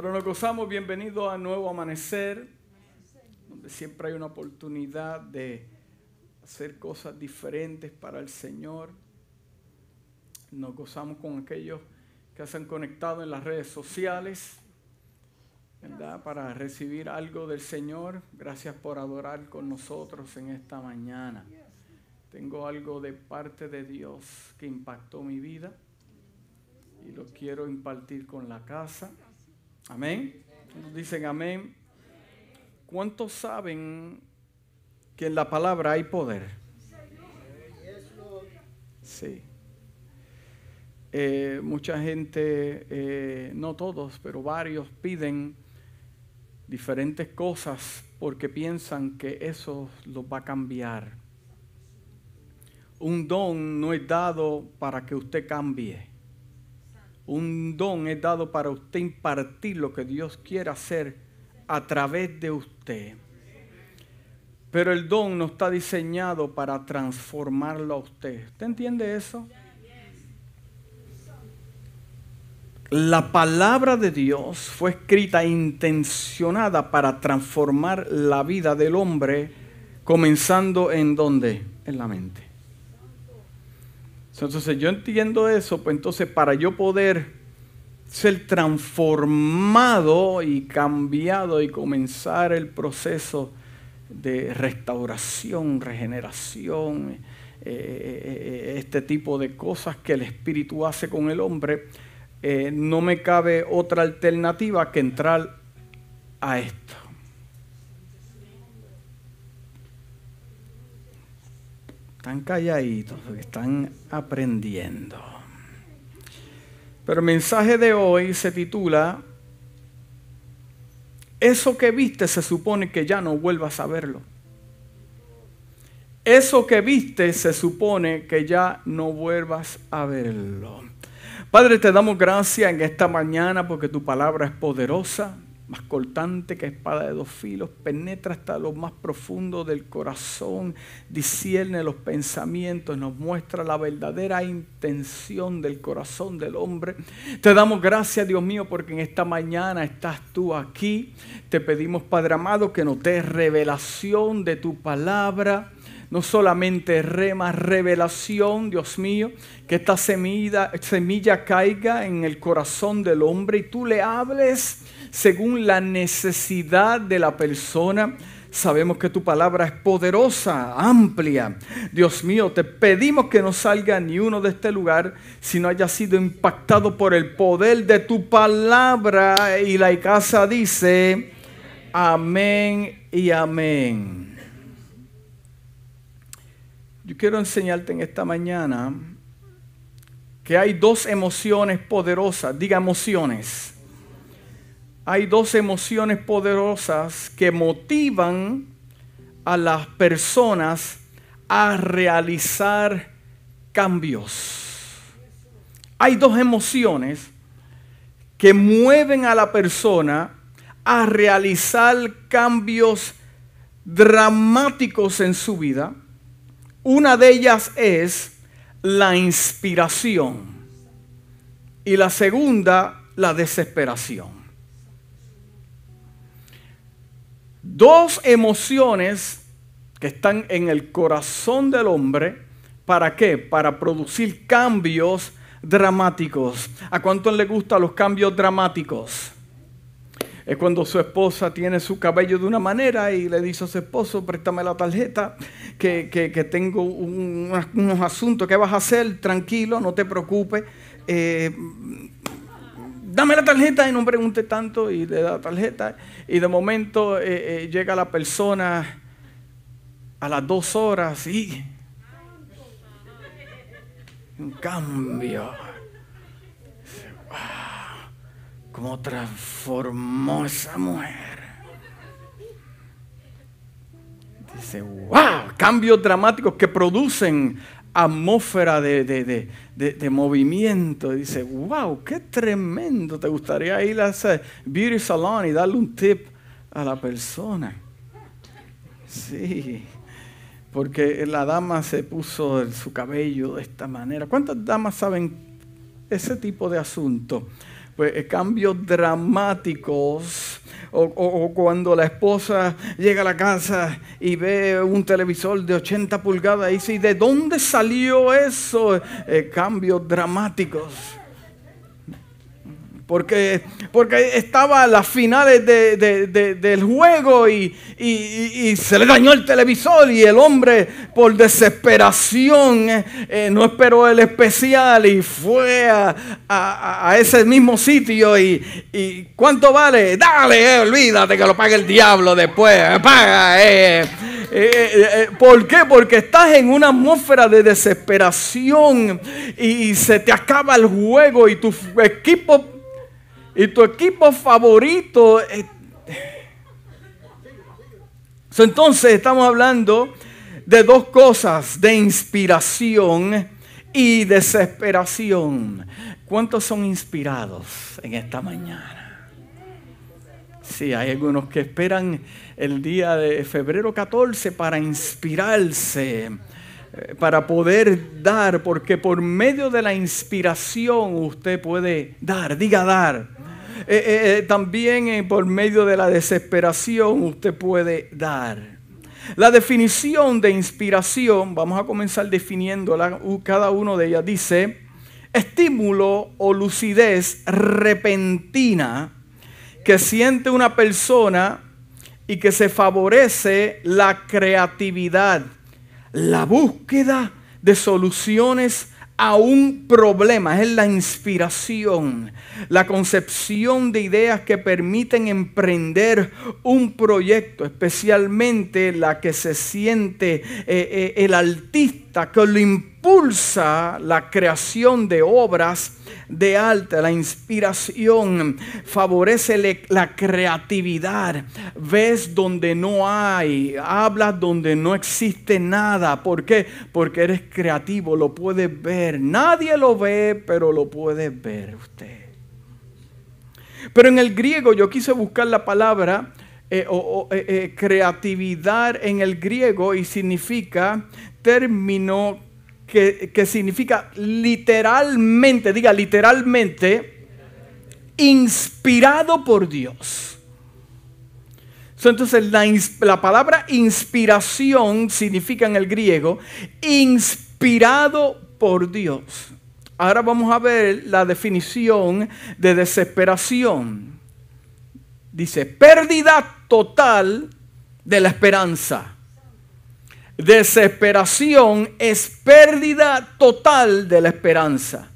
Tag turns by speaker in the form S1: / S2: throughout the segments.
S1: Pero nos gozamos, bienvenido a Nuevo Amanecer, donde siempre hay una oportunidad de hacer cosas diferentes para el Señor. Nos gozamos con aquellos que se han conectado en las redes sociales. Para recibir algo del Señor. Gracias por adorar con nosotros en esta mañana. Tengo algo de parte de Dios que impactó mi vida y lo quiero impartir con la casa. Amén. Dicen amén. ¿Cuántos saben que en la palabra hay poder? Sí. Eh, mucha gente, eh, no todos, pero varios piden diferentes cosas porque piensan que eso los va a cambiar. Un don no es dado para que usted cambie. Un don es dado para usted impartir lo que Dios quiere hacer a través de usted. Pero el don no está diseñado para transformarlo a usted. ¿Usted entiende eso? La palabra de Dios fue escrita e intencionada para transformar la vida del hombre, comenzando en dónde? En la mente. Entonces yo entiendo eso, pues entonces para yo poder ser transformado y cambiado y comenzar el proceso de restauración, regeneración, eh, eh, eh, este tipo de cosas que el Espíritu hace con el hombre, no me cabe otra alternativa que entrar a esto. Están calladitos, están aprendiendo. Pero el mensaje de hoy se titula, eso que viste se supone que ya no vuelvas a verlo. Eso que viste se supone que ya no vuelvas a verlo. Padre, te damos gracias en esta mañana porque tu palabra es poderosa más cortante que espada de dos filos, penetra hasta lo más profundo del corazón, discierne los pensamientos, nos muestra la verdadera intención del corazón del hombre. Te damos gracias, Dios mío, porque en esta mañana estás tú aquí. Te pedimos, Padre amado, que nos des revelación de tu palabra no solamente rema, revelación, Dios mío, que esta semilla, semilla caiga en el corazón del hombre y tú le hables según la necesidad de la persona. Sabemos que tu palabra es poderosa, amplia. Dios mío, te pedimos que no salga ni uno de este lugar si no haya sido impactado por el poder de tu palabra. Y la casa dice, amén y amén. Yo quiero enseñarte en esta mañana que hay dos emociones poderosas. Diga emociones hay dos emociones poderosas que motivan a las personas a realizar cambios. Hay dos emociones que mueven a la persona a realizar cambios dramáticos en su vida. Una de ellas es la inspiración y la segunda la desesperación. Dos emociones que están en el corazón del hombre. ¿Para qué? Para producir cambios dramáticos. ¿A cuánto le gustan los cambios dramáticos? Es cuando su esposa tiene su cabello de una manera y le dice a su esposo, préstame la tarjeta, que, tengo unos asuntos que vas a hacer, tranquilo, no te preocupes. Eh, dame la tarjeta y no pregunte tanto y le da la tarjeta. Y de momento eh, eh, llega la persona a las dos horas y un cambio. Wow, ¿Cómo transformó esa mujer? Dice, wow, cambios dramáticos que producen atmósfera de, movimiento. dice, wow, qué tremendo. ¿Te gustaría ir a ese beauty salon y darle un tip a la persona? Sí, porque la dama se puso su cabello de esta manera. ¿Cuántas damas saben ese tipo de asunto? pues, eh, cambios dramáticos. O, cuando la esposa llega a la casa y ve un televisor de 80 pulgadas y dice, ¿de dónde salió eso? Eh, cambios dramáticos. Porque, porque estaba a las finales del juego y, se le dañó el televisor y el hombre por desesperación eh, no esperó el especial y fue a, ese mismo sitio y, ¿cuánto vale? Dale, eh, olvídate que lo pague el diablo después, paga. Eh. ¿Por qué? Porque estás en una atmósfera de desesperación y se te acaba el juego y tu equipo y tu equipo favorito. Entonces estamos hablando de dos cosas, de inspiración y desesperación. ¿Cuántos son inspirados en esta mañana? Sí, hay algunos que esperan el día de febrero 14 para inspirarse, para poder dar, porque por medio de la inspiración usted puede dar, diga dar. Eh, eh, eh, también por medio de la desesperación usted puede dar. La definición de inspiración, vamos a comenzar definiendo cada uno de ellas, dice, estímulo o lucidez repentina que siente una persona y que se favorece la creatividad, la búsqueda de soluciones a un problema, es la inspiración, la concepción de ideas que permiten emprender un proyecto, especialmente la que se siente eh, eh, el artista que lo impulsa la creación de obras de alta, la inspiración, favorece la creatividad. Ves donde no hay, hablas donde no existe nada. ¿Por qué? Porque eres creativo, lo puedes ver. Nadie lo ve, pero lo puede ver usted. Pero en el griego yo quise buscar la palabra eh, eh, eh, creatividad en el griego y significa término que, significa literalmente, diga literalmente, inspirado por Dios. Entonces la, la, palabra inspiración significa en el griego inspirado por Dios. Ahora vamos a ver la definición de desesperación. Dice, pérdida total de la esperanza. Desesperación es pérdida total de la esperanza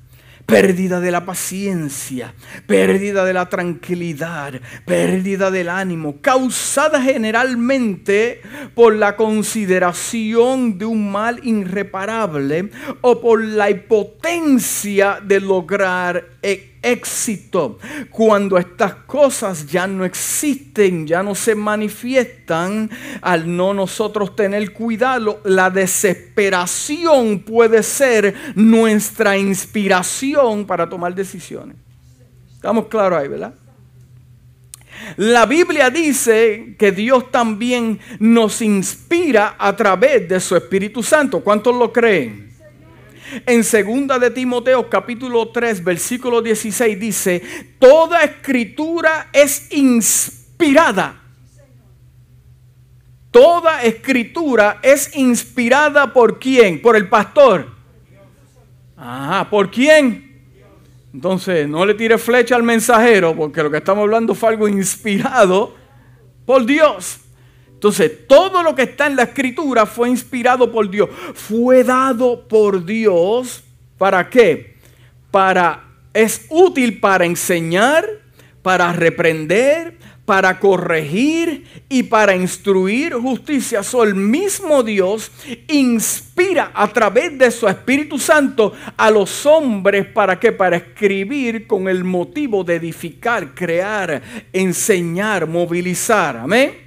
S1: pérdida de la paciencia, pérdida de la tranquilidad, pérdida del ánimo, causada generalmente por la consideración de un mal irreparable o por la impotencia de lograr éxito. Cuando estas cosas ya no existen, ya no se manifiestan, al no nosotros tener cuidado, la desesperación puede ser nuestra inspiración para tomar decisiones. Estamos claros ahí, ¿verdad? La Biblia dice que Dios también nos inspira a través de su Espíritu Santo. ¿Cuántos lo creen? En segunda de Timoteo capítulo 3 versículo 16 dice, toda escritura es inspirada. Toda escritura es inspirada por quién? Por el pastor. Ajá, ¿por quién? Entonces, no le tire flecha al mensajero, porque lo que estamos hablando fue algo inspirado por Dios. Entonces, todo lo que está en la escritura fue inspirado por Dios. Fue dado por Dios. ¿Para qué? Para, es útil para enseñar, para reprender, para corregir y para instruir justicia. So, el mismo Dios inspira a través de su Espíritu Santo a los hombres para qué? Para escribir con el motivo de edificar, crear, enseñar, movilizar. Amén.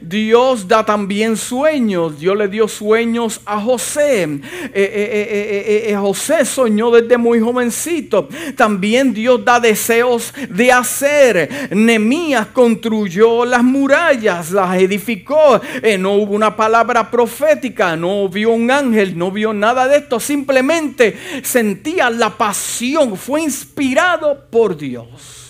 S1: Dios da también sueños. Dios le dio sueños a José. Eh, eh, eh, José soñó desde muy jovencito. También Dios da deseos de hacer. Nemías construyó las murallas, las edificó. no hubo una palabra profética, no vio un ángel, no vio nada de esto. Simplemente sentía la pasión. Fue inspirado por Dios.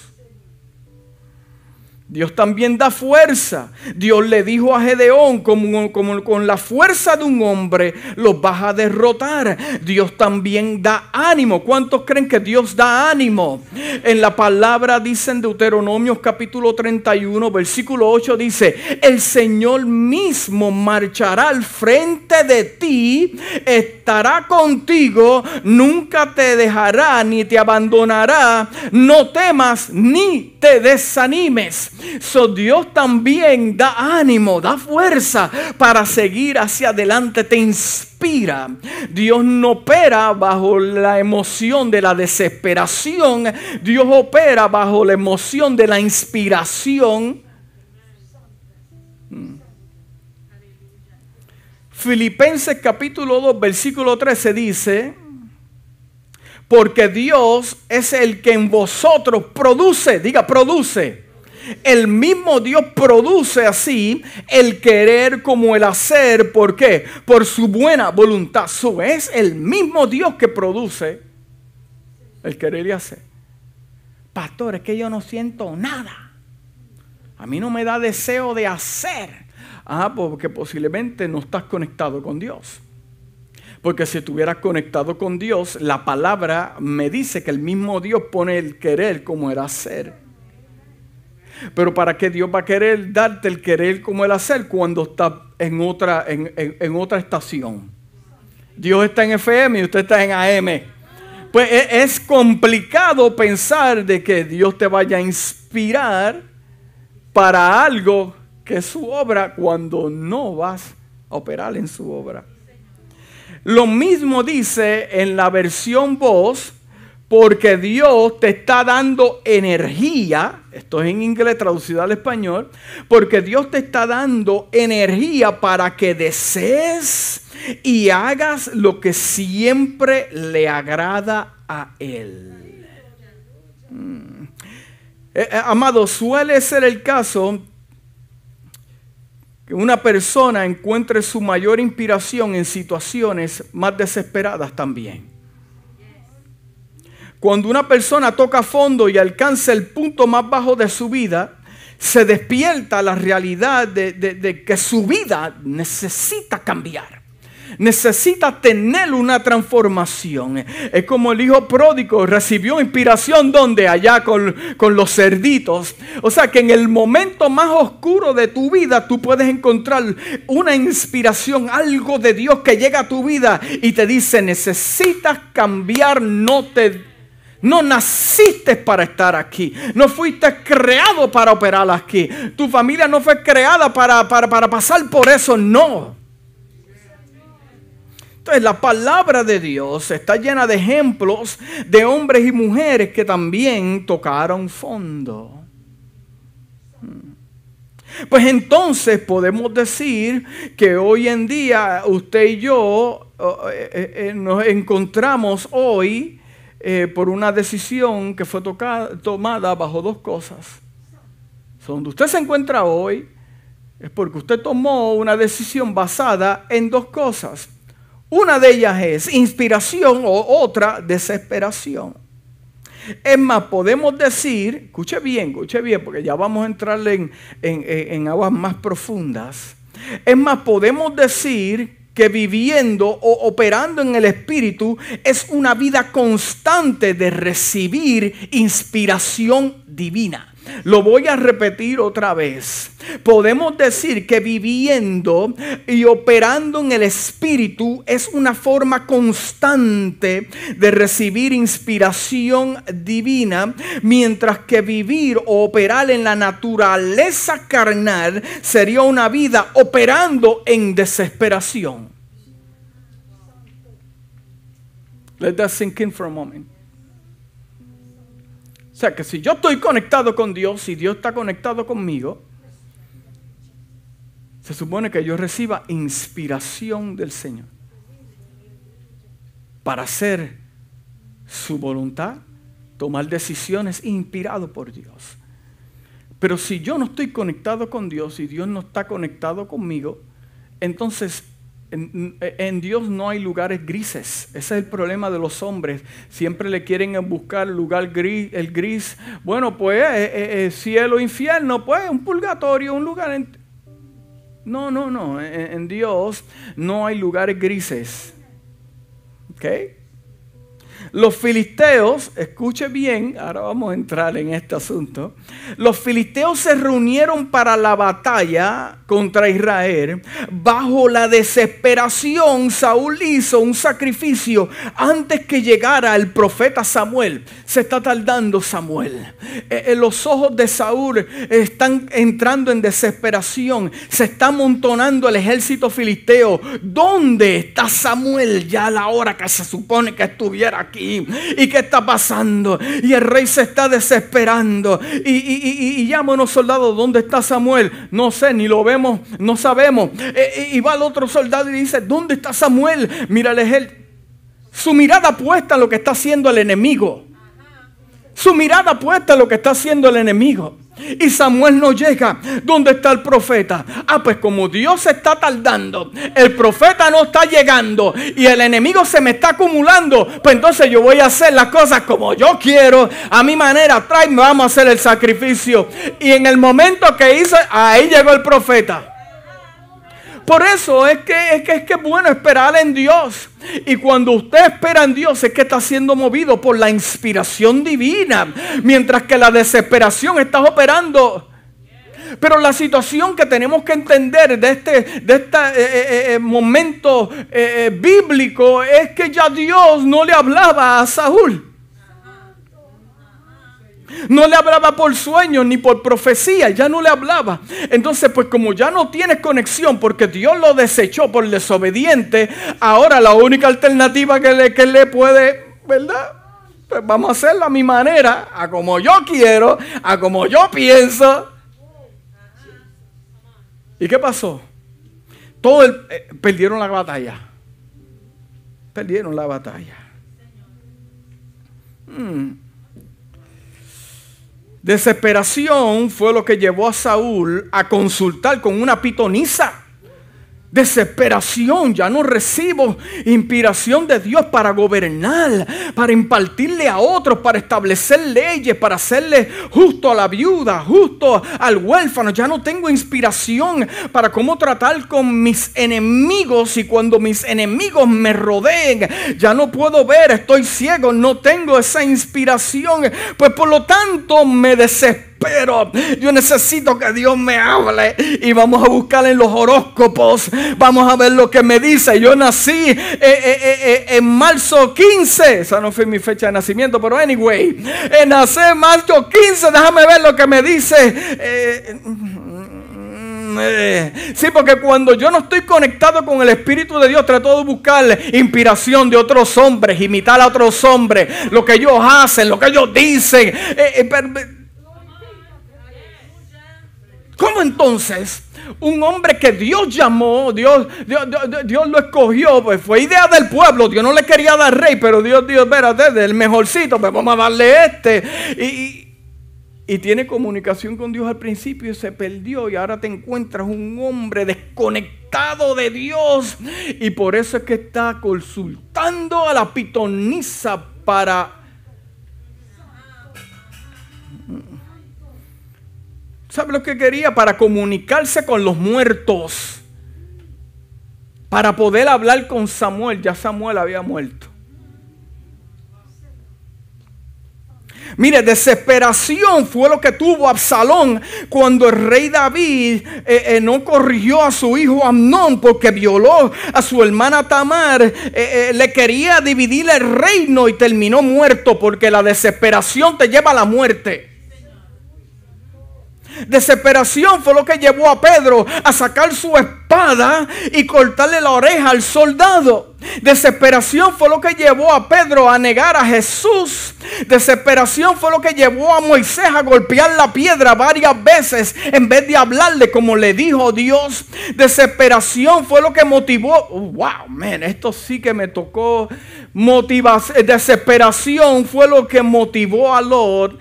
S1: Dios también da fuerza. Dios le dijo a Gedeón, como, con la fuerza de un hombre, los vas a derrotar. Dios también da ánimo. ¿Cuántos creen que Dios da ánimo? En la palabra dice en Deuteronomios capítulo 31, versículo 8, dice, el Señor mismo marchará al frente de ti, estará contigo, nunca te dejará ni te abandonará. No temas ni te desanimes. So Dios también da ánimo, da fuerza para seguir hacia adelante, te inspira. Dios no opera bajo la emoción de la desesperación, Dios opera bajo la emoción de la inspiración. Hmm. Filipenses capítulo 2, versículo 13 dice, porque Dios es el que en vosotros produce, diga, produce el mismo Dios produce así el querer como el hacer. ¿Por qué? Por su buena voluntad. Eso es el mismo Dios que produce el querer y hacer. Pastor, es que yo no siento nada. A mí no me da deseo de hacer. Ah, porque posiblemente no estás conectado con Dios. Porque si estuvieras conectado con Dios, la palabra me dice que el mismo Dios pone el querer como el hacer. Pero ¿para qué Dios va a querer darte el querer como el hacer cuando está en otra, en, otra estación? Dios está en FM y usted está en AM. Pues e, es complicado pensar de que Dios te vaya a inspirar para algo que es su obra cuando no vas a operar en su obra. Lo mismo dice en la versión voz porque Dios te está dando energía, esto es en inglés traducido al español, porque Dios te está dando energía para que desees y hagas lo que siempre le agrada a Él. Mm. Eh, eh, amado, suele ser el caso que una persona encuentre su mayor inspiración en situaciones más desesperadas también. Cuando una persona toca fondo y alcanza el punto más bajo de su vida, se despierta la realidad de, que su vida necesita cambiar. Necesita tener una transformación. Es como el hijo pródigo recibió inspiración donde allá con, con los cerditos. O sea que en el momento más oscuro de tu vida tú puedes encontrar una inspiración, algo de Dios que llega a tu vida y te dice necesitas cambiar, no te no naciste para estar aquí. No fuiste creado para operar aquí. Tu familia no fue creada para, para, pasar por eso. No. Entonces la palabra de Dios está llena de ejemplos de hombres y mujeres que también tocaron fondo. Pues entonces podemos decir que hoy en día usted y yo eh, eh, eh, nos encontramos hoy eh, por una decisión que fue tomada bajo dos cosas. donde usted se encuentra hoy es porque usted tomó una decisión basada en dos cosas. Una de ellas es inspiración o otra desesperación. Es más, podemos decir, escuche bien, escuche bien, porque ya vamos a entrar en, en aguas más profundas. Es más, podemos decir que viviendo o operando en el Espíritu es una vida constante de recibir inspiración divina. Lo voy a repetir otra vez. Podemos decir que viviendo y operando en el Espíritu es una forma constante de recibir inspiración divina, mientras que vivir o operar en la naturaleza carnal sería una vida operando en desesperación. Let that sink in for a moment. O sea que si yo estoy conectado con Dios, y Dios está conectado conmigo, se supone que yo reciba inspiración del Señor para hacer su voluntad, tomar decisiones inspirado por Dios. Pero si yo no estoy conectado con Dios y Dios no está conectado conmigo, entonces en, Dios no hay lugares grises. Ese es el problema de los hombres. Siempre le quieren buscar lugar gris, el gris. Bueno, pues eh, eh, eh, cielo, infierno, pues un purgatorio, un lugar. En... No, no, no. En, Dios no hay lugares grises. ¿Ok? Los filisteos, escuche bien, ahora vamos a entrar en este asunto. Los filisteos se reunieron para la batalla contra Israel. Bajo la desesperación, Saúl hizo un sacrificio antes que llegara el profeta Samuel. Se está tardando Samuel. Eh, eh, los ojos de Saúl están entrando en desesperación. Se está amontonando el ejército filisteo. ¿Dónde está Samuel ya a la hora que se supone que estuviera aquí? ¿Y qué está pasando? Y el rey se está desesperando. Y, llama a unos soldados, ¿dónde está Samuel? No sé, ni lo vemos, no sabemos. E, e, y va el otro soldado y dice, ¿dónde está Samuel? Mira el Su mirada puesta en lo que está haciendo el enemigo. Su mirada puesta en lo que está haciendo el enemigo. Y Samuel no llega. ¿Dónde está el profeta? Ah, pues como Dios se está tardando, el profeta no está llegando y el enemigo se me está acumulando, pues entonces yo voy a hacer las cosas como yo quiero, a mi manera. Trae, vamos a hacer el sacrificio. Y en el momento que hice, ahí llegó el profeta. Por eso es que, es que es que bueno esperar en Dios. Y cuando usted espera en Dios es que está siendo movido por la inspiración divina. Mientras que la desesperación está operando. Pero la situación que tenemos que entender de este, de este momento bíblico es que ya Dios no le hablaba a Saúl. No le hablaba por sueños ni por profecía, ya no le hablaba. Entonces, pues como ya no tienes conexión porque Dios lo desechó por desobediente, ahora la única alternativa que le, que le puede, ¿verdad? Pues vamos a hacerlo a mi manera, a como yo quiero, a como yo pienso. ¿Y qué pasó? Todo eh, perdieron la batalla. Perdieron la batalla. Hmm. Desesperación fue lo que llevó a Saúl a consultar con una pitonisa desesperación, ya no recibo inspiración de Dios para gobernar, para impartirle a otros, para establecer leyes, para hacerle justo a la viuda, justo al huérfano. Ya no tengo inspiración para cómo tratar con mis enemigos y cuando mis enemigos me rodeen, ya no puedo ver, estoy ciego, no tengo esa inspiración. Pues por lo tanto me desespero pero yo necesito que Dios me hable y vamos a buscar en los horóscopos. Vamos a ver lo que me dice. Yo nací eh, eh, eh, en marzo 15. Esa no fue mi fecha de nacimiento, pero anyway. nací en marzo 15. Déjame ver lo que me dice. Sí, porque cuando yo no estoy conectado con el Espíritu de Dios, trato de buscar inspiración de otros hombres, imitar a otros hombres, lo que ellos hacen, lo que ellos dicen. ¿Cómo entonces un hombre que Dios llamó, Dios, Dios, lo escogió, pues fue idea del pueblo, Dios no le quería dar rey, pero Dios dijo, espérate, el mejorcito, pues vamos a darle este. Y, y tiene comunicación con Dios al principio y se perdió y ahora te encuentras un hombre desconectado de Dios. Y por eso es que está consultando a la pitonisa para ¿Sabe lo que quería? Para comunicarse con los muertos. Para poder hablar con Samuel. Ya Samuel había muerto. Mire, desesperación fue lo que tuvo Absalón cuando el rey David eh, eh, no corrigió a su hijo Amnón porque violó a su hermana Tamar. Eh, le quería dividir el reino y terminó muerto porque la desesperación te lleva a la muerte. Desesperación fue lo que llevó a Pedro a sacar su espada y cortarle la oreja al soldado. Desesperación fue lo que llevó a Pedro a negar a Jesús. Desesperación fue lo que llevó a Moisés a golpear la piedra varias veces en vez de hablarle como le dijo Dios. Desesperación fue lo que motivó. Wow, man, esto sí que me tocó. Motivación, desesperación fue lo que motivó a Lot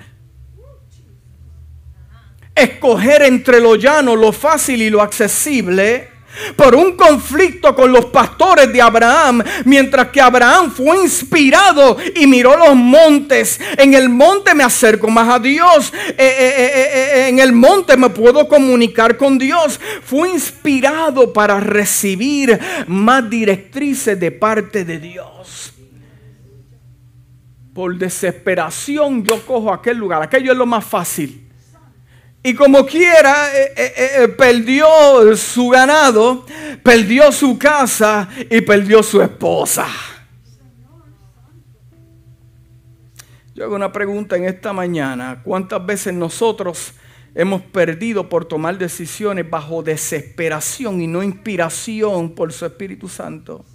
S1: escoger entre lo llano, lo fácil y lo accesible por un conflicto con los pastores de Abraham, mientras que Abraham fue inspirado y miró los montes. En el monte me acerco más a Dios, eh, eh, eh, en el monte me puedo comunicar con Dios. Fue inspirado para recibir más directrices de parte de Dios. Por desesperación yo cojo aquel lugar, aquello es lo más fácil y como quiera, eh, eh, eh, perdió su ganado, perdió su casa y perdió su esposa. Yo hago una pregunta en esta mañana. ¿Cuántas veces nosotros hemos perdido por tomar decisiones bajo desesperación y no inspiración por su Espíritu Santo?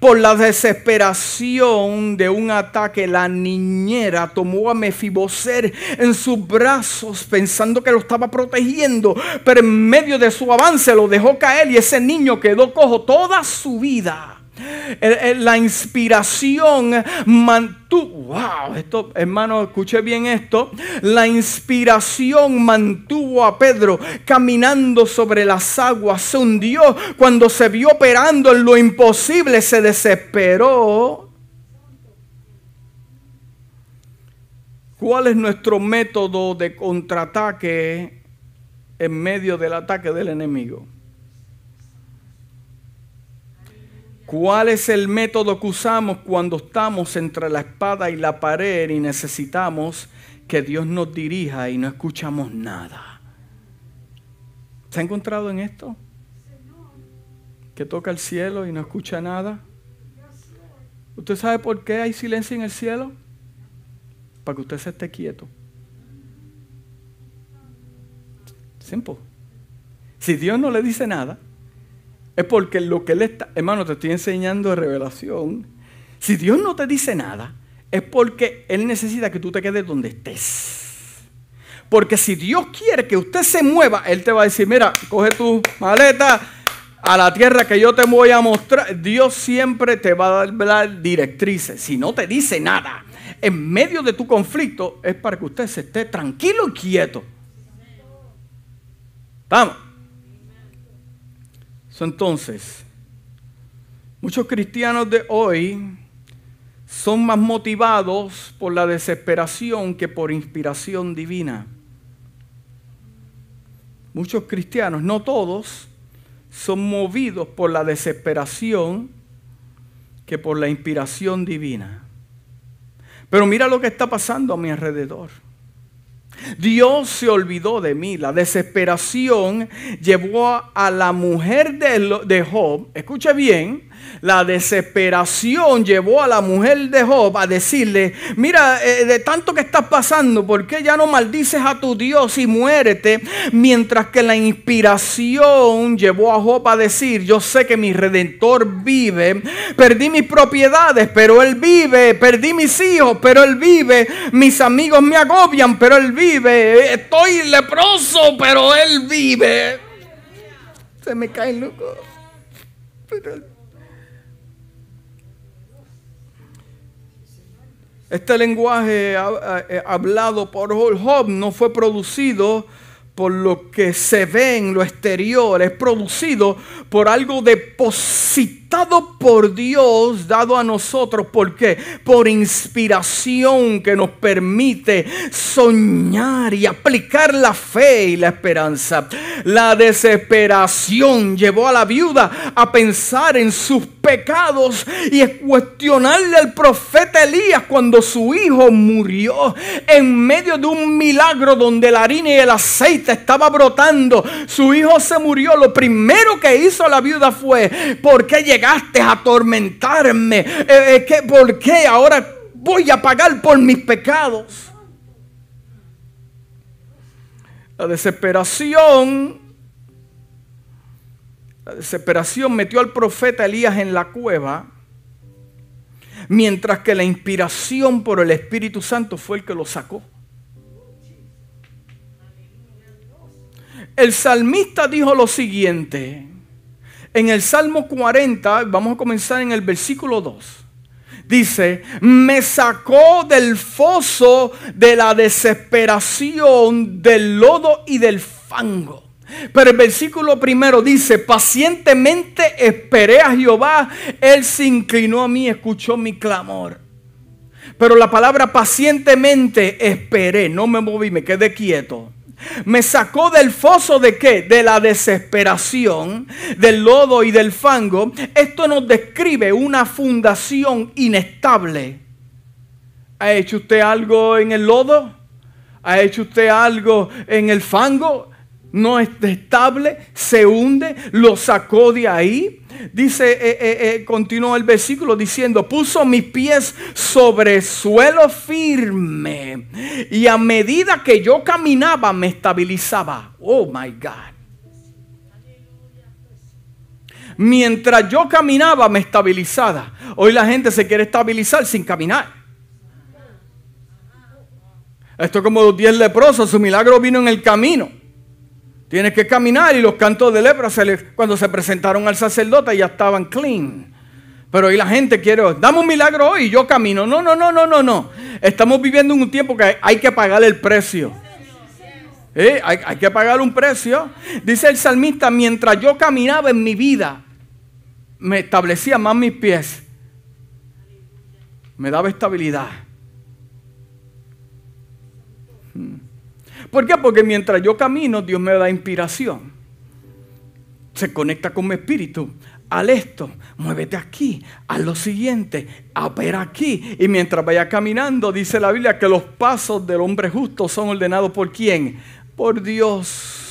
S1: Por la desesperación de un ataque, la niñera tomó a Mefiboser en sus brazos pensando que lo estaba protegiendo, pero en medio de su avance lo dejó caer y ese niño quedó cojo toda su vida. La inspiración mantuvo, wow, esto, hermano, escuche bien esto. La inspiración mantuvo a Pedro caminando sobre las aguas, se hundió cuando se vio operando en lo imposible, se desesperó. ¿Cuál es nuestro método de contraataque en medio del ataque del enemigo? ¿Cuál es el método que usamos cuando estamos entre la espada y la pared y necesitamos que Dios nos dirija y no escuchamos nada? ¿Se ha encontrado en esto? Que toca el cielo y no escucha nada. ¿Usted sabe por qué hay silencio en el cielo? Para que usted se esté quieto. Simple. Si Dios no le dice nada, es porque lo que Él está, hermano, te estoy enseñando de revelación. Si Dios no te dice nada, es porque Él necesita que tú te quedes donde estés. Porque si Dios quiere que usted se mueva, Él te va a decir, mira, coge tu maleta a la tierra que yo te voy a mostrar. Dios siempre te va a dar directrices. Si no te dice nada, en medio de tu conflicto, es para que usted se esté tranquilo y quieto. Vamos. Entonces, muchos cristianos de hoy son más motivados por la desesperación que por inspiración divina. Muchos cristianos, no todos, son movidos por la desesperación que por la inspiración divina. Pero mira lo que está pasando a mi alrededor. Dios se olvidó de mí. La desesperación llevó a la mujer de Job, escuche bien, la desesperación llevó a la mujer de Job a decirle, mira, eh, de tanto que estás pasando, ¿por qué ya no maldices a tu Dios y muérete? Mientras que la inspiración llevó a Job a decir, yo sé que mi redentor vive, perdí mis propiedades, pero él vive, perdí mis hijos, pero él vive, mis amigos me agobian, pero él vive, estoy leproso, pero él vive. Se me cae loco. Pero él Este lenguaje eh, hablado por Job no fue producido por lo que se ve en lo exterior, es producido por algo depositado por Dios, dado a nosotros. ¿Por qué? Por inspiración que nos permite soñar y aplicar la fe y la esperanza. La desesperación llevó a la viuda a pensar en sus pecados y a cuestionarle al profeta Elías cuando su hijo murió en medio de un milagro donde la harina y el aceite estaba brotando, su hijo se murió, lo primero que hizo la viuda fue, ¿por qué llegaste a atormentarme? Eh, eh, ¿Por qué ahora voy a pagar por mis pecados? La desesperación, la desesperación metió al profeta Elías en la cueva, mientras que la inspiración por el Espíritu Santo fue el que lo sacó. el salmista dijo lo siguiente. En el Salmo 40, vamos a comenzar en el versículo 2. Dice, me sacó del foso de la desesperación, del lodo y del fango. Pero el versículo primero dice, pacientemente esperé a Jehová, Él se inclinó a mí, escuchó mi clamor. Pero la palabra pacientemente esperé, no me moví, me quedé quieto. Me sacó del foso de qué? De la desesperación, del lodo y del fango. Esto nos describe una fundación inestable. ¿Ha hecho usted algo en el lodo? ¿Ha hecho usted algo en el fango? No es estable, se hunde, lo sacó de ahí. Dice, eh, eh, eh, continuó el versículo diciendo, puso mis pies sobre suelo firme y a medida que yo caminaba me estabilizaba. Oh my God. Mientras yo caminaba me estabilizaba. Hoy la gente se quiere estabilizar sin caminar. Esto es como los diez leprosos, su milagro vino en el camino. Tienes que caminar y los cantos de lepra cuando se presentaron al sacerdote ya estaban clean. Pero hoy la gente quiere, dame un milagro hoy y yo camino. No, no, no, no, no, no. Estamos viviendo en un tiempo que hay que pagar el precio. ¿Eh? Hay, que pagar un precio. Dice el salmista, mientras yo caminaba en mi vida, me establecía más mis pies. Me daba estabilidad. ¿Por qué? Porque mientras yo camino, Dios me da inspiración. Se conecta con mi espíritu. Al esto, muévete aquí, haz lo siguiente, opera aquí. Y mientras vaya caminando, dice la Biblia que los pasos del hombre justo son ordenados por quién? Por Dios.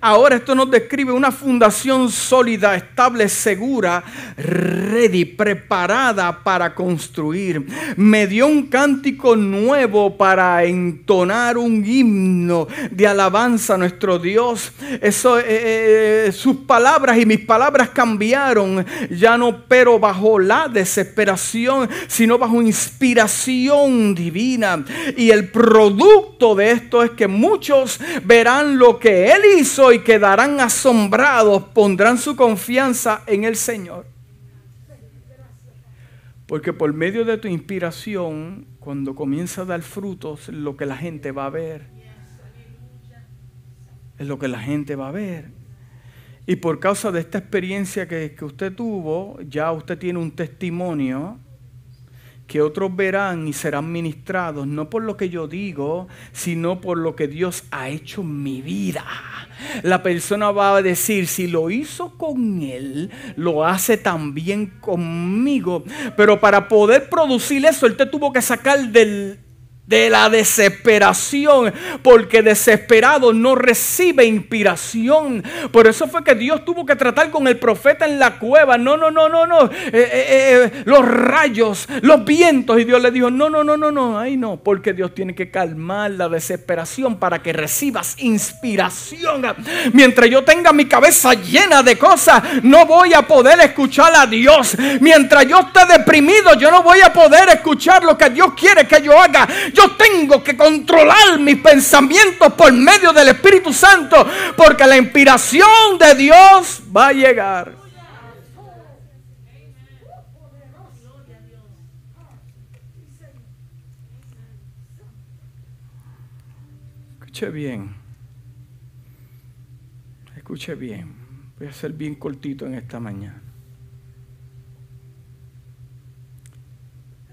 S1: Ahora esto nos describe una fundación sólida, estable, segura, ready, preparada para construir. Me dio un cántico nuevo para entonar un himno de alabanza a nuestro Dios. Eso, eh, eh, sus palabras y mis palabras cambiaron. Ya no pero bajo la desesperación, sino bajo inspiración divina. Y el producto de esto es que muchos verán lo que Él hizo y quedarán asombrados, pondrán su confianza en el Señor. Porque por medio de tu inspiración, cuando comienza a dar frutos, lo que la gente va a ver. Es lo que la gente va a ver. Y por causa de esta experiencia que, que usted tuvo, ya usted tiene un testimonio que otros verán y serán ministrados, no por lo que yo digo, sino por lo que Dios ha hecho en mi vida. La persona va a decir, si lo hizo con él, lo hace también conmigo. Pero para poder producir eso, él te tuvo que sacar del de la desesperación, porque desesperado no recibe inspiración. Por eso fue que Dios tuvo que tratar con el profeta en la cueva. No, no, no, no, no. Eh, eh, eh, los rayos, los vientos. Y Dios le dijo, no, no, no, no, no. Ahí no, porque Dios tiene que calmar la desesperación para que recibas inspiración. Mientras yo tenga mi cabeza llena de cosas, no voy a poder escuchar a Dios. Mientras yo esté deprimido, yo no voy a poder escuchar lo que Dios quiere que yo haga. Yo tengo que controlar mis pensamientos por medio del Espíritu Santo, porque la inspiración de Dios va a llegar. Escuche bien. Escuche bien. Voy a ser bien cortito en esta mañana.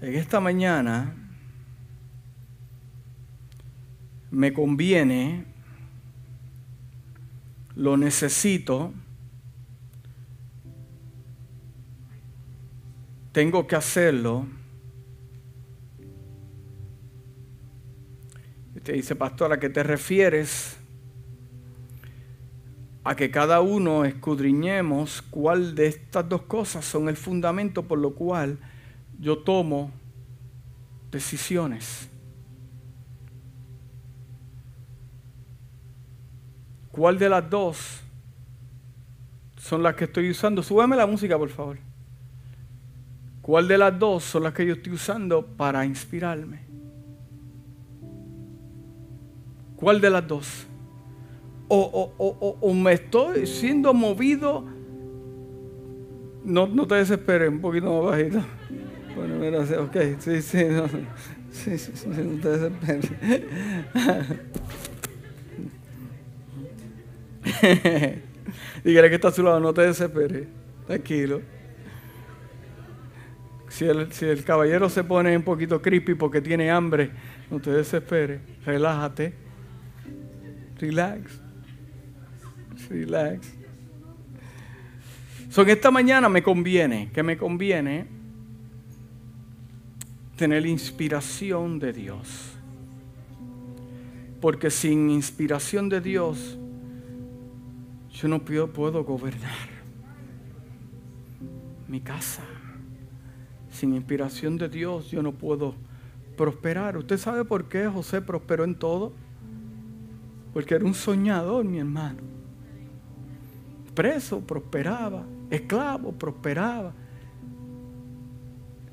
S1: En esta mañana me conviene, lo necesito, tengo que hacerlo. Usted dice, pastor, ¿a qué te refieres? A que cada uno escudriñemos cuál de estas dos cosas son el fundamento por lo cual yo tomo decisiones. ¿Cuál de las dos son las que estoy usando? Súbeme la música, por favor. ¿Cuál de las dos son las que yo estoy usando para inspirarme? ¿Cuál de las dos? O, me estoy siendo movido. No, no te desesperes, un poquito más bajito. Bueno, mira, ok, sí, sí, no, sí, sí, no te desesperes. Dígale que está a su lado, no te desesperes. Tranquilo. Si el, si el caballero se pone un poquito creepy porque tiene hambre, no te desesperes. Relájate. Relax. Relax. So, en esta mañana me conviene, que me conviene tener inspiración de Dios. Porque sin inspiración de Dios, yo no puedo gobernar mi casa. Sin inspiración de Dios, yo no puedo prosperar. ¿Usted sabe por qué José prosperó en todo? Porque era un soñador, mi hermano. Preso, prosperaba. Esclavo, prosperaba.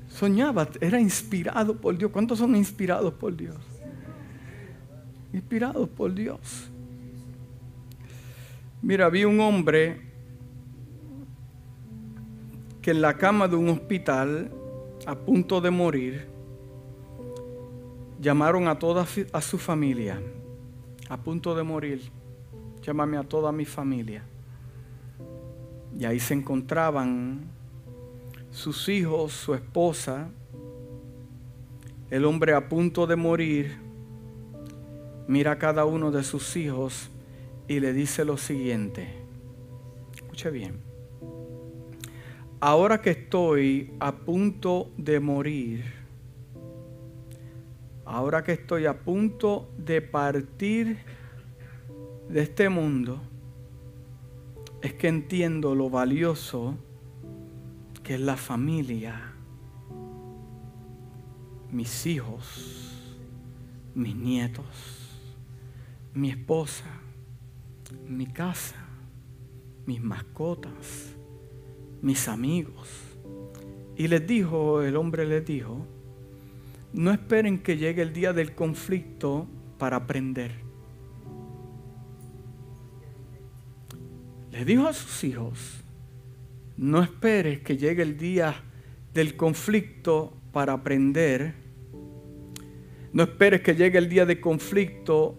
S1: Soñaba, era inspirado por Dios. ¿Cuántos son inspirados por Dios? Inspirados por Dios. Mira, vi un hombre que en la cama de un hospital, a punto de morir, llamaron a toda a su familia, a punto de morir, llámame a toda mi familia. Y ahí se encontraban sus hijos, su esposa, el hombre a punto de morir, mira a cada uno de sus hijos y le dice lo siguiente. Escuche bien. Ahora que estoy a punto de morir, ahora que estoy a punto de partir de este mundo, es que entiendo lo valioso que es la familia, mis hijos, mis nietos, mi esposa, mi casa, mis mascotas, mis amigos. Y les dijo, el hombre les dijo, no esperen que llegue el día del conflicto para aprender. Le dijo a sus hijos, no esperes que llegue el día del conflicto para aprender. No esperes que llegue el día de conflicto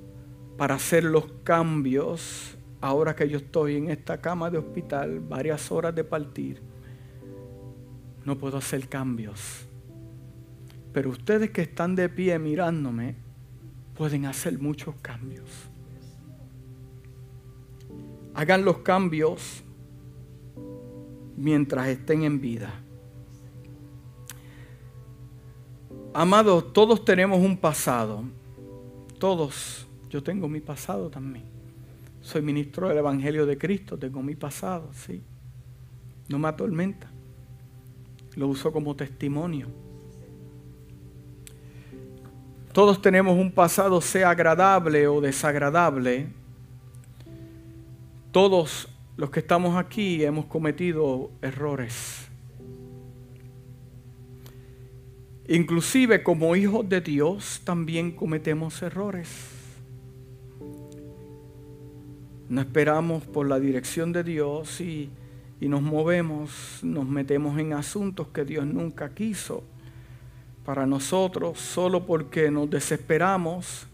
S1: para hacer los cambios. Ahora que yo estoy en esta cama de hospital, varias horas de partir, no puedo hacer cambios. Pero ustedes que están de pie mirándome, pueden hacer muchos cambios. Hagan los cambios mientras estén en vida. Amados, todos tenemos un pasado. Todos yo tengo mi pasado también. Soy ministro del Evangelio de Cristo, tengo mi pasado, sí. No me atormenta. Lo uso como testimonio. Todos tenemos un pasado, sea agradable o desagradable. Todos los que estamos aquí hemos cometido errores. Inclusive como hijos de Dios también cometemos errores. No esperamos por la dirección de Dios y, y nos movemos, nos metemos en asuntos que Dios nunca quiso para nosotros solo porque nos desesperamos,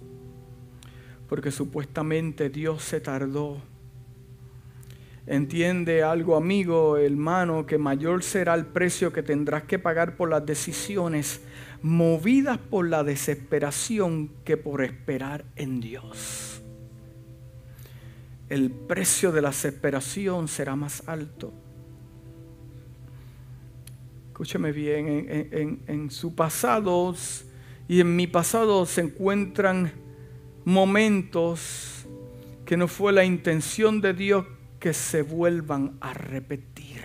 S1: porque supuestamente Dios se tardó. Entiende algo, amigo, hermano, que mayor será el precio que tendrás que pagar por las decisiones movidas por la desesperación que por esperar en Dios el precio de la desesperación será más alto. Escúcheme bien, en, su pasado y en mi pasado se encuentran momentos que no fue la intención de Dios que se vuelvan a repetir.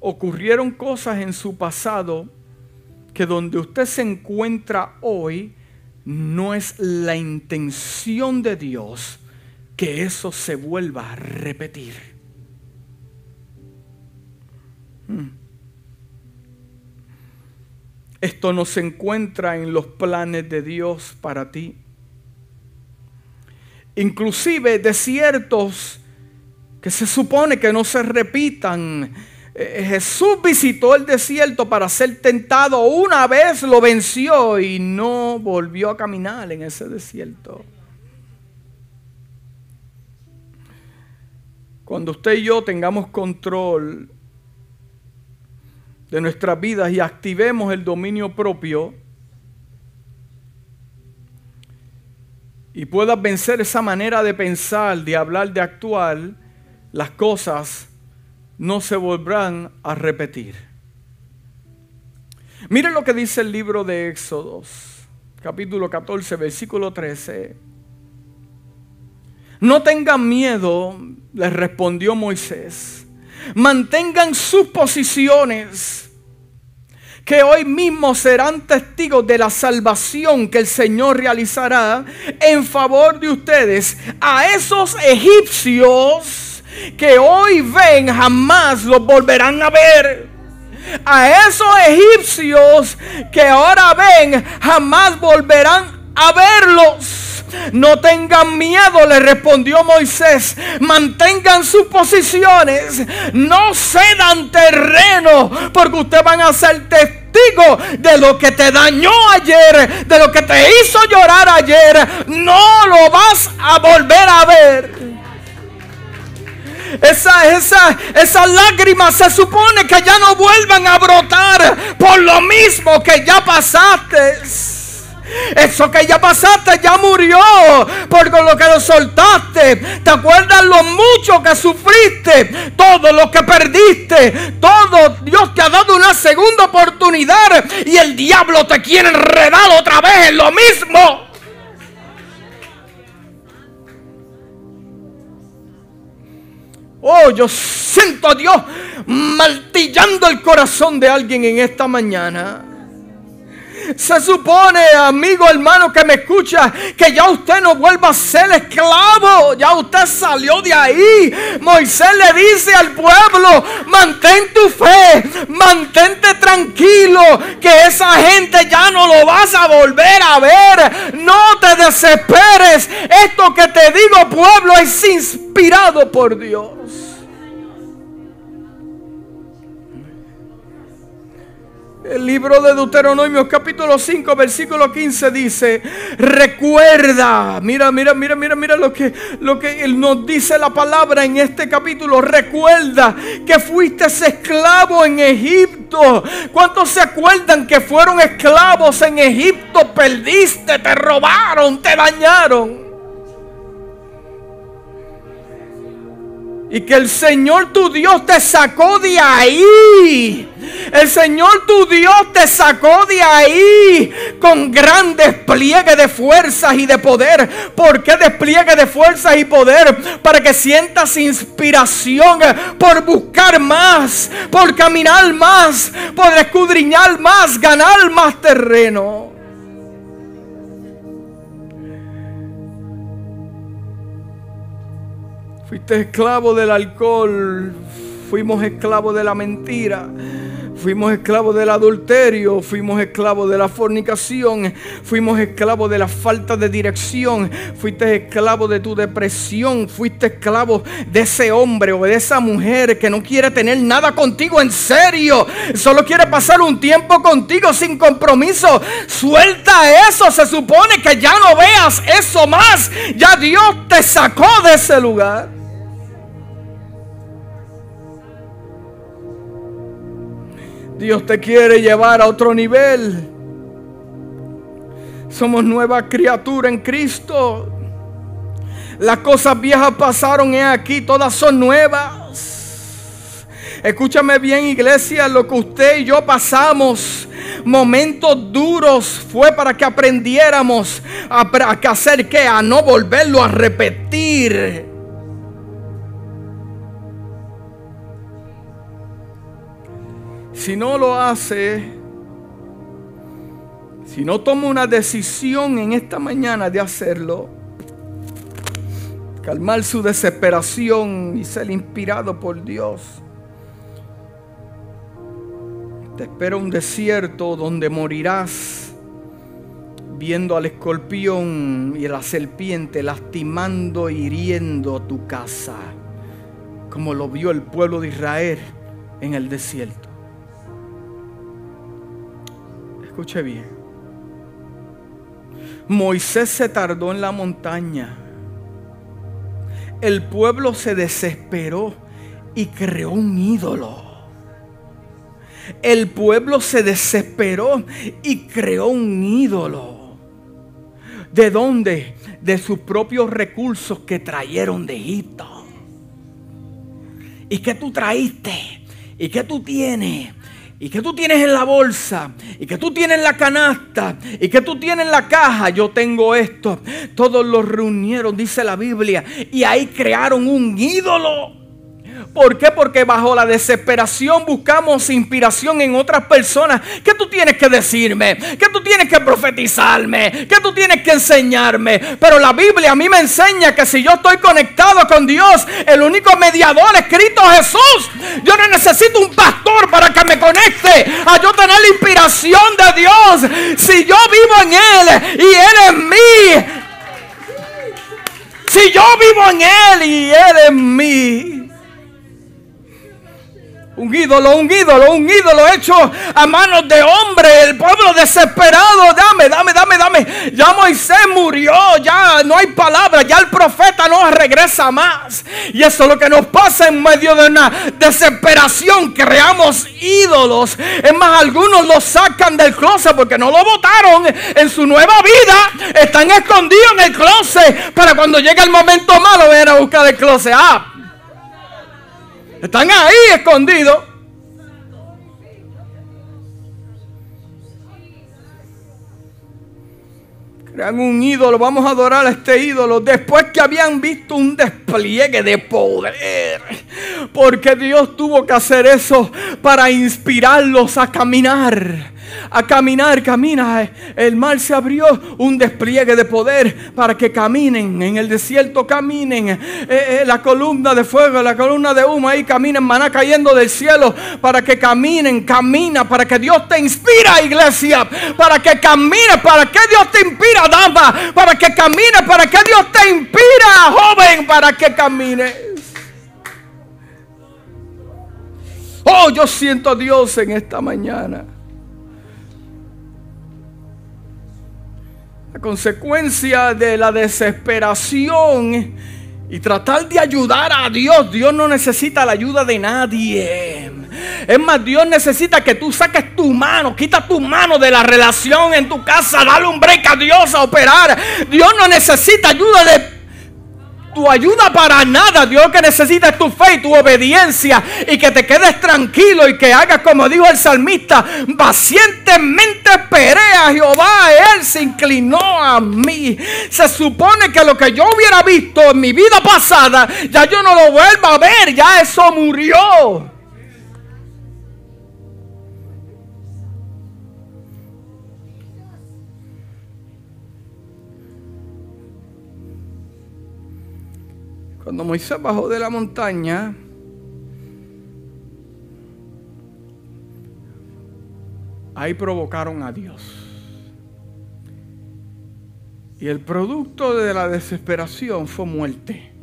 S1: Ocurrieron cosas en su pasado que donde usted se encuentra hoy, no es la intención de Dios que eso se vuelva a repetir. Hmm. Esto no se encuentra en los planes de Dios para ti. Inclusive desiertos que se supone que no se repitan Jesús visitó el desierto para ser tentado. Una vez lo venció, y no volvió a caminar en ese desierto. Cuando usted y yo tengamos control de nuestras vidas y activemos el dominio propio y puedas vencer esa manera de pensar, de hablar, de actuar, las cosas no se volverán a repetir. Miren lo que dice el libro de Éxodos, capítulo 14, versículo 13. No tengan miedo, les respondió Moisés. Mantengan sus posiciones, que hoy mismo serán testigos de la salvación que el Señor realizará en favor de ustedes. A esos egipcios que hoy ven, jamás los volverán a ver. A esos egipcios que ahora ven, jamás volverán a verlos. No tengan miedo, le respondió Moisés. Mantengan sus posiciones. No cedan terreno porque ustedes van a ser testigos de lo que te dañó ayer, de lo que te hizo llorar ayer. No lo vas a volver a ver. Esa, esa, esas lágrimas se supone que ya no vuelvan a brotar por lo mismo que ya pasaste. Eso que ya pasaste ya murió por lo que lo soltaste. ¿Te acuerdas lo mucho que sufriste? Todo lo que perdiste. Todo Dios te ha dado una segunda oportunidad y el diablo te quiere enredar otra vez en lo mismo. Oh, yo siento a Dios martillando el corazón de alguien en esta mañana. Se supone, amigo, hermano, que me escucha, que ya usted no vuelva a ser esclavo. Ya usted salió de ahí. Moisés le dice al pueblo, mantén tu fe, mantente tranquilo, que esa gente ya no lo vas a volver a ver. No te desesperes. Esto que te digo, pueblo, es inspirado por Dios. El libro de Deuteronomio capítulo 5 versículo 15 dice, recuerda, mira, mira, mira, mira, mira lo que, lo que nos dice la palabra en este capítulo, recuerda que fuiste esclavo en Egipto. ¿Cuántos se acuerdan que fueron esclavos en Egipto? Perdiste, te robaron, te dañaron. Y que el Señor tu Dios te sacó de ahí. El Señor tu Dios te sacó de ahí con gran despliegue de fuerzas y de poder. ¿Por qué despliegue de fuerzas y poder? Para que sientas inspiración por buscar más, por caminar más, por escudriñar más, ganar más terreno. Fuiste esclavo del alcohol, fuimos esclavos de la mentira. Fuimos esclavos del adulterio, fuimos esclavos de la fornicación, fuimos esclavos de la falta de dirección, fuiste esclavo de tu depresión, fuiste esclavo de ese hombre o de esa mujer que no quiere tener nada contigo en serio, solo quiere pasar un tiempo contigo sin compromiso. Suelta eso, se supone que ya no veas eso más, ya Dios te sacó de ese lugar. Dios te quiere llevar a otro nivel. Somos nueva criatura en Cristo. Las cosas viejas pasaron y aquí, todas son nuevas. Escúchame bien, iglesia, lo que usted y yo pasamos, momentos duros, fue para que aprendiéramos a, hacer que a no volverlo a repetir. Si no lo hace, si no toma una decisión en esta mañana de hacerlo, calmar su desesperación y ser inspirado por Dios, te espera un desierto donde morirás viendo al escorpión y a la serpiente lastimando e hiriendo tu casa, como lo vio el pueblo de Israel en el desierto. Escuche bien. Moisés se tardó en la montaña. el pueblo se desesperó y creó un ídolo. El pueblo se desesperó y creó un ídolo. ¿De dónde? De sus propios recursos que trajeron de Egipto. ¿Y qué tú traíste? ¿Y qué tú tienes? ¿Y qué tú tienes en la bolsa? ¿Y qué tú tienes en la canasta? ¿Y qué tú tienes en la caja? Yo tengo esto. Todos los reunieron, dice la Biblia. Y ahí crearon un ídolo. ¿Por qué? Porque bajo la desesperación buscamos inspiración en otras personas. ¿Qué tú tienes que decirme? ¿Qué tú tienes que profetizarme? ¿Qué tú tienes que enseñarme? Pero la Biblia a mí me enseña que si yo estoy conectado con Dios, el único mediador es Cristo Jesús. Yo no necesito un pastor para que me conecte a yo tener la inspiración de Dios. Si yo vivo en Él y Él en mí. Si yo vivo en Él y Él en mí. Un ídolo, un ídolo, un ídolo hecho a manos de hombre. El pueblo desesperado. Dame, dame, dame, dame. Ya Moisés murió. Ya no hay palabra. Ya el profeta no regresa más. Y eso es lo que nos pasa en medio de una desesperación. Creamos ídolos. Es más, algunos lo sacan del closet porque no lo votaron en su nueva vida. Están escondidos en el closet. Para cuando llegue el momento malo, ven a buscar el closet. Ah, están ahí escondidos. Crean un ídolo, vamos a adorar a este ídolo. Después que habían visto un despliegue de poder. Porque Dios tuvo que hacer eso para inspirarlos a caminar a caminar, camina. El mar se abrió, un despliegue de poder para que caminen. En el desierto caminen. Eh, eh, la columna de fuego, la columna de humo, ahí caminen, maná cayendo del cielo para que caminen, camina, para que Dios te inspira, iglesia. Para que camine, para que Dios te inspira, dama. Para que camine, para que Dios te inspira, joven, para que camines. Oh, yo siento a Dios en esta mañana. Consecuencia de la desesperación y tratar de ayudar a Dios. Dios no necesita la ayuda de nadie. Es más, Dios necesita que tú saques tu mano, quita tu mano de la relación en tu casa, dale un break a Dios a operar. Dios no necesita ayuda de tu ayuda para nada. Dios que necesita es tu fe y tu obediencia. Y que te quedes tranquilo y que hagas como dijo el salmista. Pacientemente esperé a Jehová. Él se inclinó a mí. Se supone que lo que yo hubiera visto en mi vida pasada, ya yo no lo vuelvo a ver. Ya eso murió. Cuando Moisés bajó de la montaña, ahí provocaron a Dios. Y el producto de la desesperación fue muerte.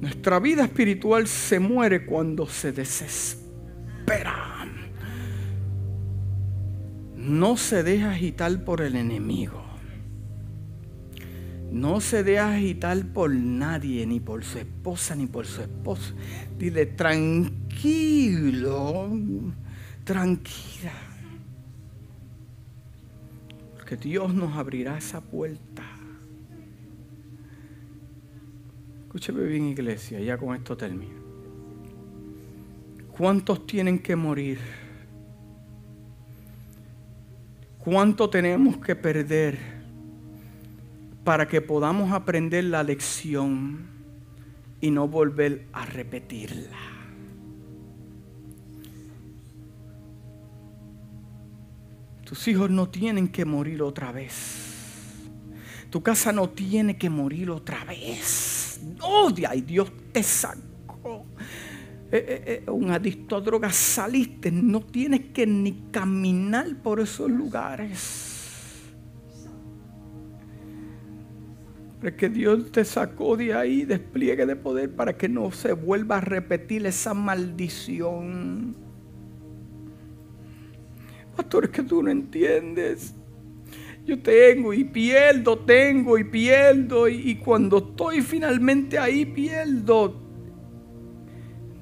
S1: Nuestra vida espiritual se muere cuando se desespera. No se deja agitar por el enemigo. No se deje agitar por nadie, ni por su esposa, ni por su esposo. Dile, tranquilo, tranquila. Porque Dios nos abrirá esa puerta. Escúcheme bien, iglesia, ya con esto termino. ¿Cuántos tienen que morir? ¿Cuánto tenemos que perder? Para que podamos aprender la lección y no volver a repetirla. Tus hijos no tienen que morir otra vez. Tu casa no tiene que morir otra vez. No, Dios te sacó. Eh, eh, eh, un adicto a drogas saliste. No tienes que ni caminar por esos lugares. Que Dios te sacó de ahí, despliegue de poder para que no se vuelva a repetir esa maldición. Pastor, es que tú no entiendes. Yo tengo y pierdo, tengo y pierdo. Y, y cuando estoy finalmente ahí, pierdo.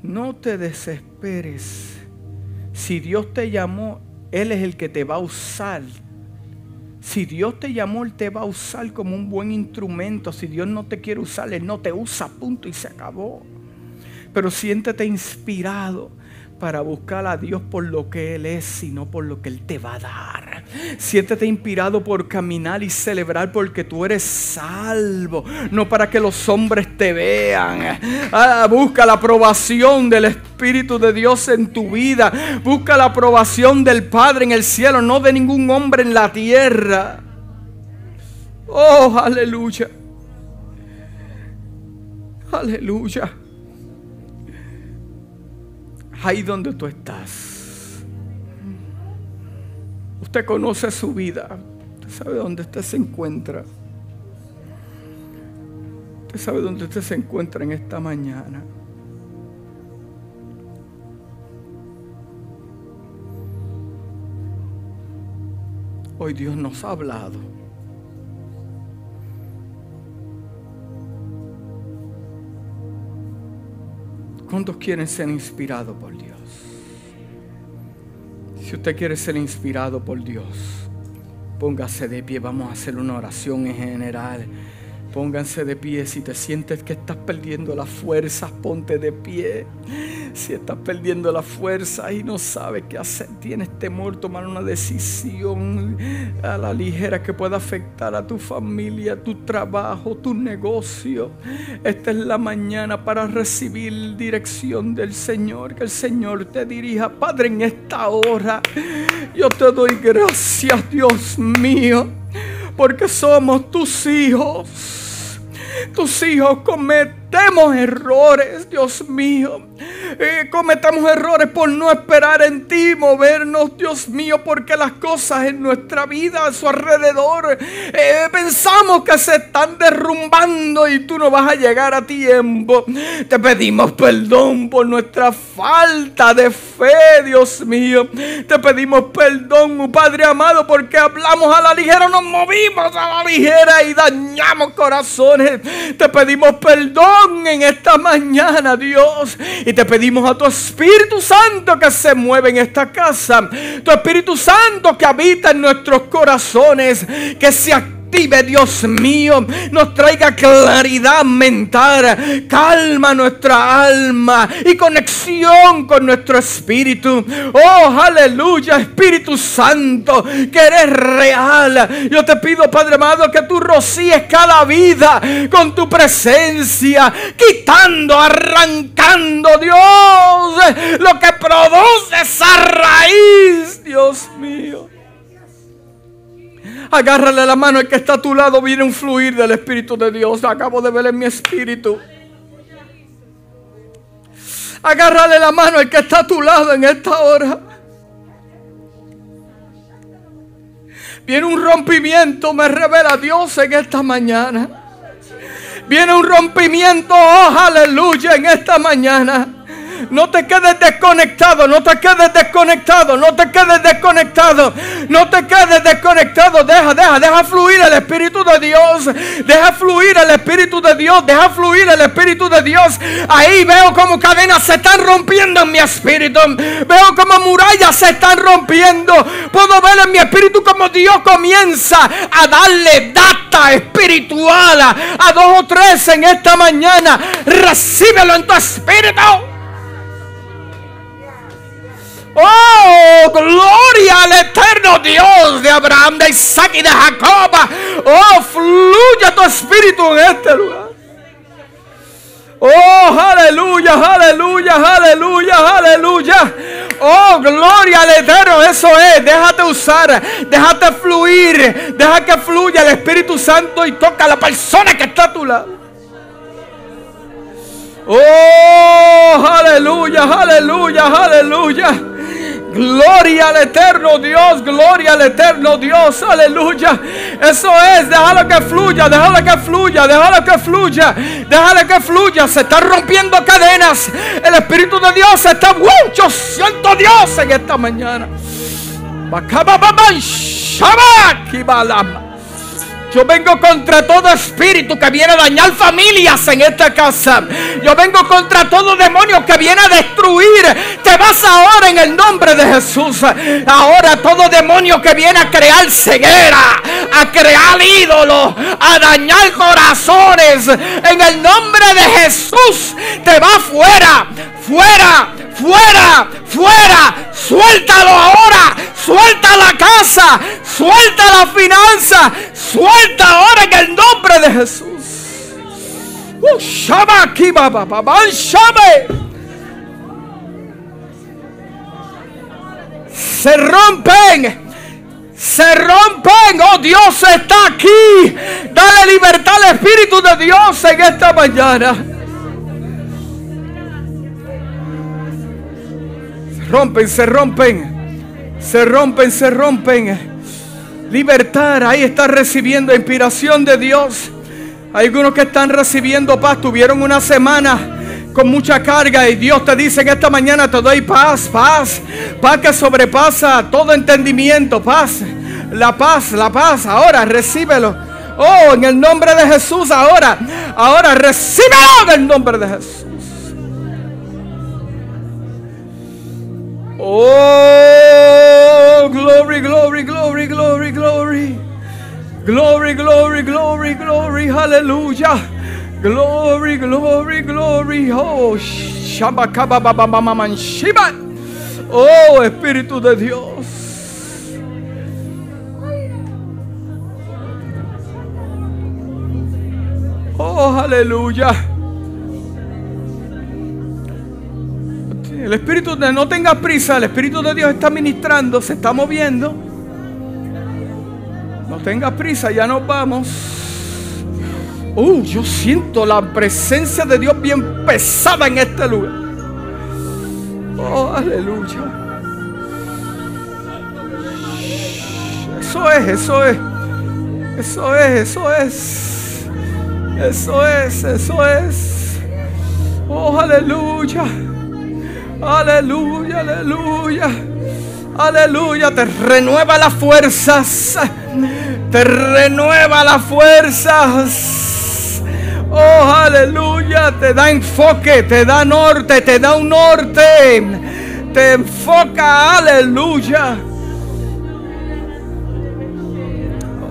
S1: No te desesperes. Si Dios te llamó, Él es el que te va a usar. Si Dios te llamó, Él te va a usar como un buen instrumento. Si Dios no te quiere usar, Él no te usa, punto y se acabó. Pero siéntete inspirado para buscar a Dios por lo que Él es, sino por lo que Él te va a dar. Siéntete inspirado por caminar y celebrar porque tú eres salvo, no para que los hombres te vean. Ah, busca la aprobación del Espíritu de Dios en tu vida. Busca la aprobación del Padre en el cielo, no de ningún hombre en la tierra. Oh, aleluya. Aleluya ahí donde tú estás. Usted conoce su vida. Usted sabe dónde usted se encuentra. Usted sabe dónde usted se encuentra en esta mañana. Hoy Dios nos ha hablado. ¿Cuántos quieren ser inspirados por Dios? Si usted quiere ser inspirado por Dios, póngase de pie. Vamos a hacer una oración en general. Pónganse de pie. Si te sientes que estás perdiendo las fuerzas, ponte de pie. Si estás perdiendo la fuerza y no sabes qué hacer, tienes temor, tomar una decisión a la ligera que pueda afectar a tu familia, tu trabajo, tu negocio. Esta es la mañana para recibir dirección del Señor. Que el Señor te dirija, Padre, en esta hora. Yo te doy gracias, Dios mío, porque somos tus hijos. Tus hijos cometemos errores, Dios mío. Eh, cometemos errores por no esperar en ti, movernos, Dios mío, porque las cosas en nuestra vida, a su alrededor, eh, pensamos que se están derrumbando y tú no vas a llegar a tiempo. Te pedimos perdón por nuestra falta de fe, Dios mío. Te pedimos perdón, Padre amado, porque hablamos a la ligera, nos movimos a la ligera y dañamos corazones. Te pedimos perdón en esta mañana, Dios. Y te pedimos a tu Espíritu Santo que se mueve en esta casa. Tu Espíritu Santo que habita en nuestros corazones. Que se Dios mío, nos traiga claridad mental, calma nuestra alma y conexión con nuestro espíritu. Oh, aleluya, Espíritu Santo, que eres real. Yo te pido, Padre amado, que tú rocíes cada vida con tu presencia, quitando, arrancando, Dios, lo que produce esa raíz, Dios mío. Agárrale la mano el que está a tu lado. Viene un fluir del Espíritu de Dios. Acabo de ver en mi espíritu. Agárrale la mano el que está a tu lado en esta hora. Viene un rompimiento, me revela Dios en esta mañana. Viene un rompimiento, oh aleluya, en esta mañana. No te quedes desconectado, no te quedes desconectado, no te quedes desconectado, no te quedes desconectado. Deja, deja, deja fluir el Espíritu de Dios. Deja fluir el Espíritu de Dios. Deja fluir el Espíritu de Dios. Ahí veo como cadenas se están rompiendo en mi espíritu. Veo como murallas se están rompiendo. Puedo ver en mi espíritu como Dios comienza a darle data espiritual a, dos o tres en esta mañana. Recíbelo en tu espíritu. Oh, gloria al eterno Dios de Abraham, de Isaac y de Jacob. Oh, fluye tu espíritu en este lugar. Oh, aleluya, aleluya, aleluya, aleluya. Oh, gloria al Eterno. Eso es. Déjate usar. Déjate fluir. Deja que fluya el Espíritu Santo y toca a la persona que está a tu lado. Oh, aleluya, aleluya, aleluya. Gloria al eterno Dios, gloria al eterno Dios, aleluya. Eso es, déjalo que fluya, déjalo que fluya, déjalo que fluya, déjalo que fluya. Se están rompiendo cadenas. El Espíritu de Dios está mucho, siento Dios en esta mañana. Yo vengo contra todo espíritu que viene a dañar familias en esta casa. Yo vengo contra todo demonio que viene a destruir. Te vas ahora en el nombre de Jesús. Ahora todo demonio que viene a crear ceguera, a crear ídolos, a dañar corazones. En el nombre de Jesús te va fuera, fuera, fuera, fuera. Suéltalo ahora. Suelta la casa. Suelta la finanza. Suelta ahora en el nombre de Jesús. Uh, Se rompen. Se rompen. Oh Dios está aquí. Dale libertad al Espíritu de Dios en esta mañana. rompen, se rompen, se rompen, se rompen. Libertad, ahí está recibiendo inspiración de Dios. Algunos que están recibiendo paz, tuvieron una semana con mucha carga y Dios te dice en esta mañana te doy paz, paz, paz que sobrepasa todo entendimiento, paz, la paz, la paz, ahora recíbelo. Oh, en el nombre de Jesús, ahora, ahora recíbelo en el nombre de Jesús. Oh, glory, glory, glory, glory, glory. Glory, glory, glory, glory. Hallelujah. Glory, glory, glory. Oh, Shiba. Oh, Espíritu de Dios. Oh, aleluya. El Espíritu de no tenga prisa, el Espíritu de Dios está ministrando, se está moviendo. No tenga prisa, ya nos vamos. Uh, yo siento la presencia de Dios bien pesada en este lugar. Oh, aleluya. Eso es, eso es. Eso es, eso es. Eso es, eso es. Oh, aleluya. Aleluya, aleluya. Aleluya, te renueva las fuerzas. Te renueva las fuerzas. Oh, aleluya, te da enfoque, te da norte, te da un norte. Te enfoca, aleluya.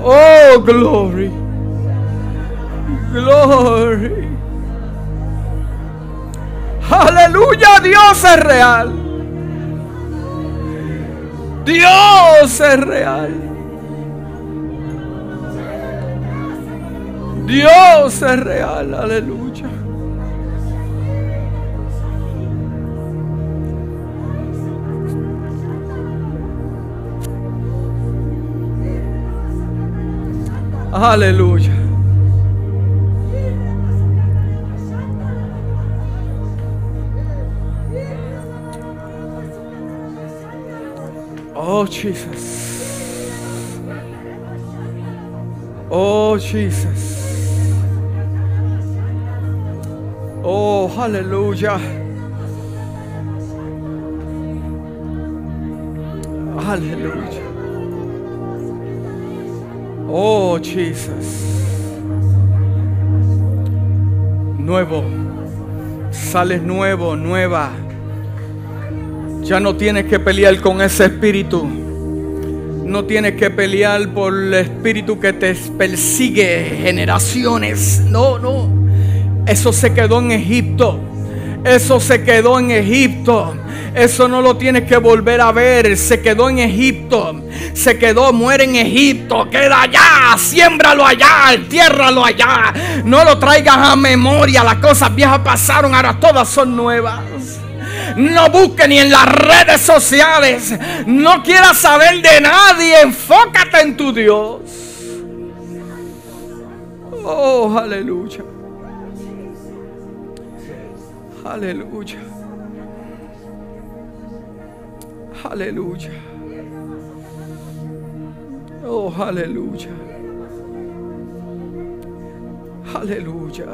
S1: Oh, glory. Glory. Aleluya, Dios es real. Dios es real. Dios es real, aleluya. Aleluya. Oh, Jesus. Oh, Jesus. Oh, hallelujah. Hallelujah. Oh, Jesus. Nuevo. Sales nuevo, nueva. Ya no tienes que pelear con ese espíritu. No tienes que pelear por el espíritu que te persigue generaciones. No, no. Eso se quedó en Egipto. Eso se quedó en Egipto. Eso no lo tienes que volver a ver. Se quedó en Egipto. Se quedó, muere en Egipto. Queda allá. Siémbralo allá. Entiérralo allá. No lo traigas a memoria. Las cosas viejas pasaron. Ahora todas son nuevas. No busque ni en las redes sociales. No quieras saber de nadie. Enfócate en tu Dios. Oh, aleluya. Aleluya. Aleluya. Oh, aleluya. Aleluya.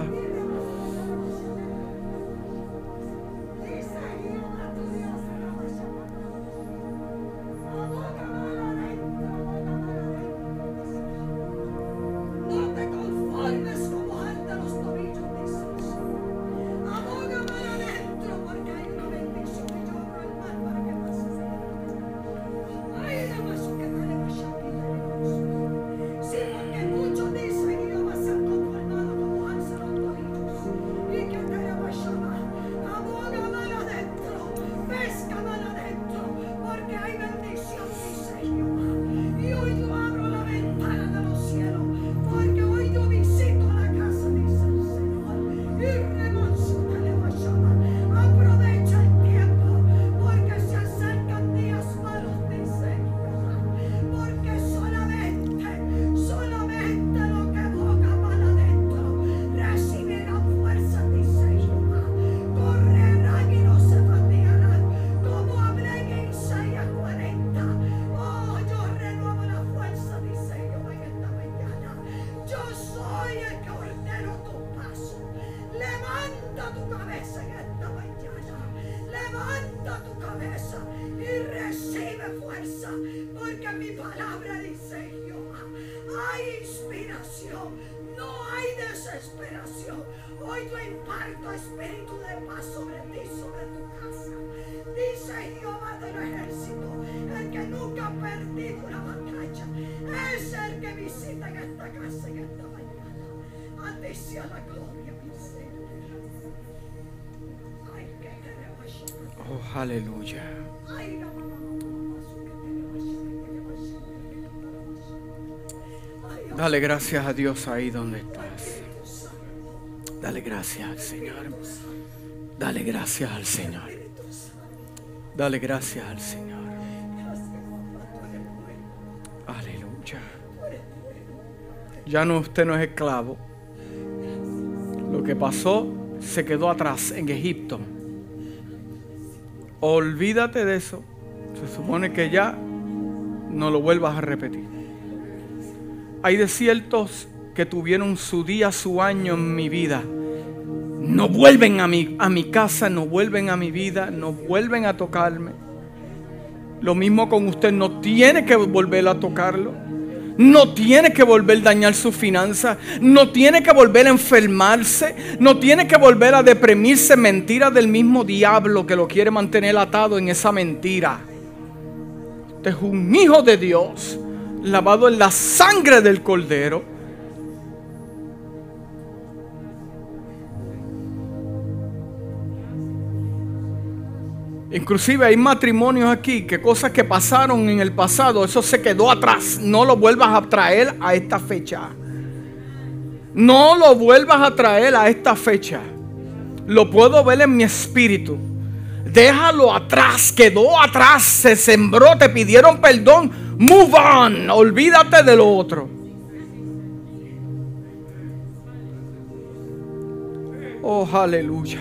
S2: Hoy yo imparto espíritu de paz sobre ti, sobre tu casa. Dice Jehová del ejército, el que nunca ha perdido una batalla, es el que visita en esta casa en esta mañana. A ti sea la gloria, mi Señor. Ay, que queremos.
S1: Oh, aleluya.
S2: Ay,
S1: Dale gracias a Dios ahí donde estás. Dale gracias al Señor. Dale gracias al Señor. Dale gracias al Señor. Aleluya. Ya no usted no es esclavo. Lo que pasó se quedó atrás en Egipto. Olvídate de eso. Se supone que ya no lo vuelvas a repetir. Hay desiertos que tuvieron su día, su año en mi vida. No vuelven a mi, a mi casa, no vuelven a mi vida, no vuelven a tocarme. Lo mismo con usted, no tiene que volver a tocarlo. No tiene que volver a dañar sus finanzas. No tiene que volver a enfermarse. No tiene que volver a deprimirse. Mentira del mismo diablo que lo quiere mantener atado en esa mentira. Usted es un hijo de Dios, lavado en la sangre del cordero Inclusive hay matrimonios aquí que cosas que pasaron en el pasado, eso se quedó atrás. No lo vuelvas a traer a esta fecha. No lo vuelvas a traer a esta fecha. Lo puedo ver en mi espíritu. Déjalo atrás, quedó atrás, se sembró, te pidieron perdón. Move on, olvídate de lo otro. Oh, aleluya.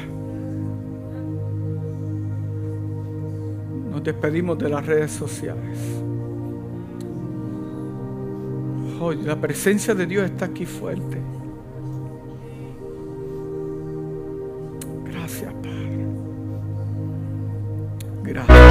S1: Nos despedimos de las redes sociales. La presencia de Dios está aquí fuerte. Gracias, Padre. Gracias.